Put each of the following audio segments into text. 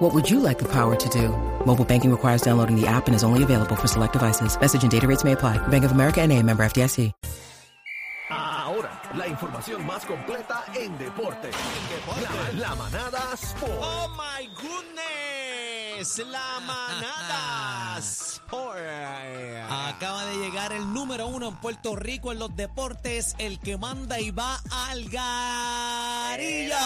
What would you like the power to do? Mobile banking requires downloading the app and is only available for select devices. Message and data rates may apply. Bank of America and a member FDIC. Ahora, la información más completa en deporte. La, la manada Sport. Oh my goodness, la manada Sport. Acaba de llegar el número uno en Puerto Rico en los deportes, el que manda y va al garilla.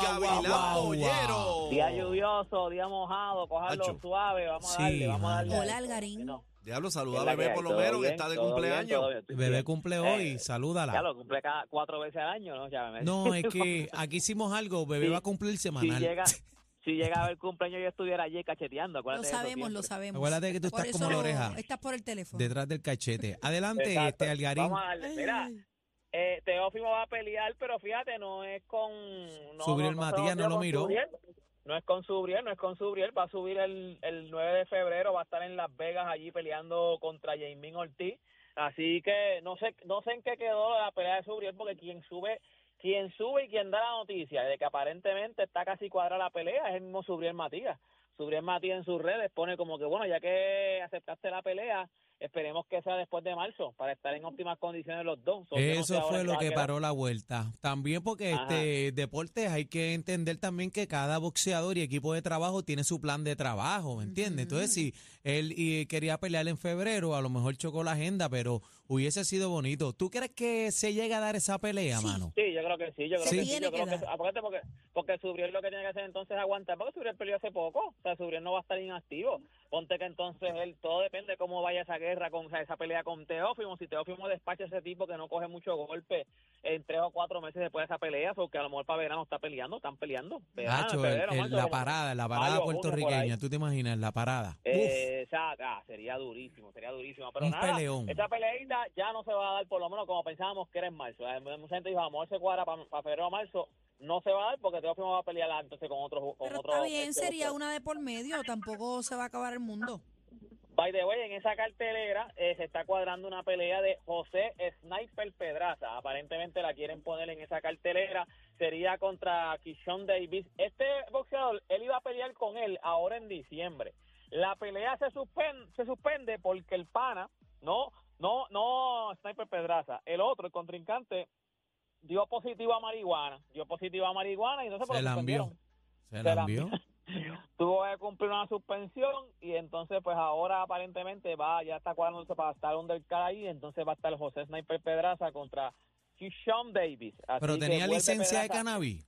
El Gavilán Pollero. Día lluvioso, día mojado, cogerlo Acho. suave, vamos a Sí, darle, vamos a darle. Hola, Algarín. no. Diablo, saluda a la bebé hay, por lo todo menos que bien, está de todo bien, cumpleaños. todo bien, estoy Bebé bien. cumple Eh, hoy, Ya salúdala. lo cumple cada cuatro veces al año, ¿no? Ya me No, es que aquí hicimos algo, bebé Sí. va a cumplir si semanal. llega, si llega a ver cumpleaños yo estuviera allí cacheteando, Lo acuérdate de eso sabemos, lo siempre. sabemos. Acuérdate que tú Por estás como eso la oreja. Estás por el teléfono. Detrás del cachete. Adelante, Exacto. este Algarín. Vamos a darle, mira, eh, Teófimo va a pelear, pero fíjate, no es con... No, Subriel no, no se Matías no lo miró. Subriel. No es con Subriel, no es con Subriel, va a subir el, el 9 de febrero, va a estar en Las Vegas allí peleando contra Jamín Ortiz. Así que no sé no sé en qué quedó la pelea de Subriel, porque quien sube quien sube y quien da la noticia de que aparentemente está casi cuadrada la pelea es el mismo Subriel Matías. Subriel Matías en sus redes pone como que, bueno, ya que aceptaste la pelea, esperemos que sea después de marzo, para estar en óptimas condiciones los dos. So, yo no sé Eso fue lo que paró la vuelta. También porque Ajá. este deportes hay que entender también que cada boxeador y equipo de trabajo tiene su plan de trabajo, ¿me entiendes? Entonces, si él y quería pelear en febrero, a lo mejor chocó la agenda, pero hubiese sido bonito. ¿Tú crees que se llega a dar esa pelea, Sí. mano? Sí, yo creo que sí, yo creo Sí. que sí. Tiene Yo creo que aparte porque, porque Subriel lo que tiene que hacer entonces es aguantar, porque Subriel peleó hace poco, o sea, Subriel no va a estar inactivo. Ponte que entonces él, todo depende de cómo vaya esa guerra, con o sea, esa pelea con Teófimo, si Teófimo despacha a ese tipo que no coge mucho golpe en tres o cuatro meses después de esa pelea, porque a lo mejor para verano está peleando, están peleando. Verano, Nacho, febrero, el- el- marzo, la parada, la parada mayo, puertorriqueña. ¿tú te imaginas? La parada. Eh, esa, ah, sería durísimo, sería durísimo. Pero Un nada, peleón. esa peleita ya no se va a dar, por lo menos como pensábamos que era en marzo. Mucha gente dijo, a lo mejor se cuadra para febrero o marzo. No se va a dar porque Teófimo va a pelear entonces con otro. Con Pero otro está bien, este, sería otro. una de por medio. Tampoco se va a acabar el mundo. By the way, en esa cartelera eh, se está cuadrando una pelea de José Sniper Pedraza. Aparentemente la quieren poner en esa cartelera. Sería contra Kishon Davis. Este boxeador, él iba a pelear con él ahora en diciembre. La pelea se suspende, se suspende porque el pana, no, no, no Sniper Pedraza, el otro, el contrincante, dio positivo a marihuana. Dio positivo a marihuana y no se Se la envió. Se la envió. tuvo que cumplir una suspensión y entonces pues ahora aparentemente va ya está cuadrándose para estar undercard ahí entonces va a estar José Sniper Pedraza contra Kishon Davis Así Pero tenía licencia de cannabis.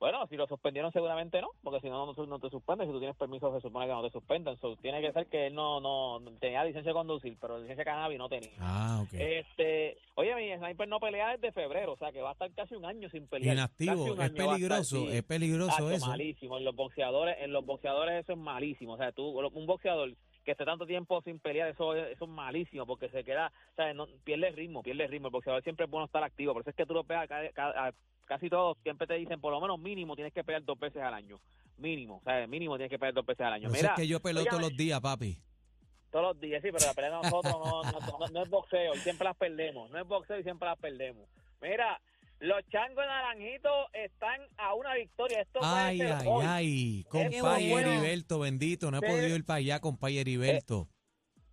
Bueno si lo suspendieron seguramente no porque si no no, no te suspenden si tú tienes permiso se supone que no te suspendan So, tiene que ser que él no no tenía licencia de conducir pero licencia de cannabis no tenía Ah, ok. este oye mi Sniper no pelea desde febrero o sea que va a estar casi un año sin pelear Inactivo. Es estar, peligroso, sí. es peligroso Tacho, eso. malísimo. En los boxeadores, en los boxeadores eso es malísimo. O sea, tú, un boxeador que esté tanto tiempo sin pelear, eso, eso es malísimo porque se queda, o sea, no, pierde ritmo, pierde ritmo. El boxeador siempre es bueno estar activo. Por eso es que tú lo pegas, ca- ca- a- casi todos siempre te dicen, por lo menos mínimo tienes que pelear dos veces al año. Mínimo, o sea, mínimo tienes que pelear dos veces al año. Mira, es que yo peleo todos los días, papi. todos los días, sí, pero la pelea de nosotros no, no, no- no es boxeo y siempre las perdemos. No es boxeo y siempre las perdemos. Mira, los changos de naranjito están a una victoria. Esto Ay, ay, hoy. ay. Qué Compa bueno. Heriberto, bendito. No he Sí. podido ir para allá, compa Heriberto.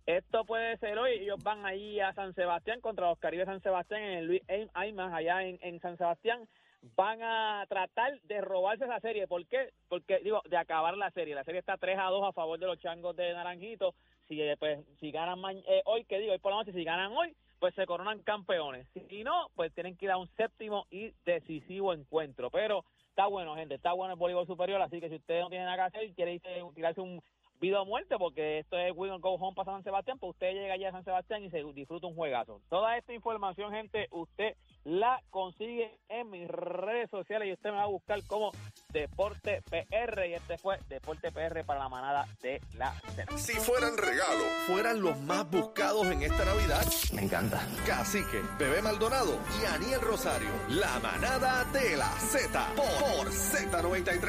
Esto puede ser hoy. Ellos van ahí a San Sebastián contra los Caribes San Sebastián en el Luis Ayman, allá en, en San Sebastián. Van a tratar de robarse esa serie. ¿Por qué? Porque, digo, de acabar la serie. La serie está 3 a 2 a favor de los changos de Naranjito. Si, eh, pues, si ganan eh, hoy, que digo, hoy por la noche, si ganan hoy, pues se coronan campeones. Si no, pues tienen que ir a un séptimo y decisivo encuentro. Pero está bueno, gente, está bueno el voleibol superior, así que si usted no tiene nada que hacer y quiere irse, tirarse un vida o muerte, porque esto es Win Go Home para San Sebastián, pues usted llega allá a San Sebastián y se disfruta un juegazo. Toda esta información, gente, usted la consigue en mis redes sociales y usted me va a buscar como Deporte PR y este fue Deporte PR para la manada de la Z. Si fueran regalo, fueran los más buscados en esta Navidad. Me encanta. Cacique, Bebé Maldonado y Aniel Rosario. La manada de la Z por, por Z93.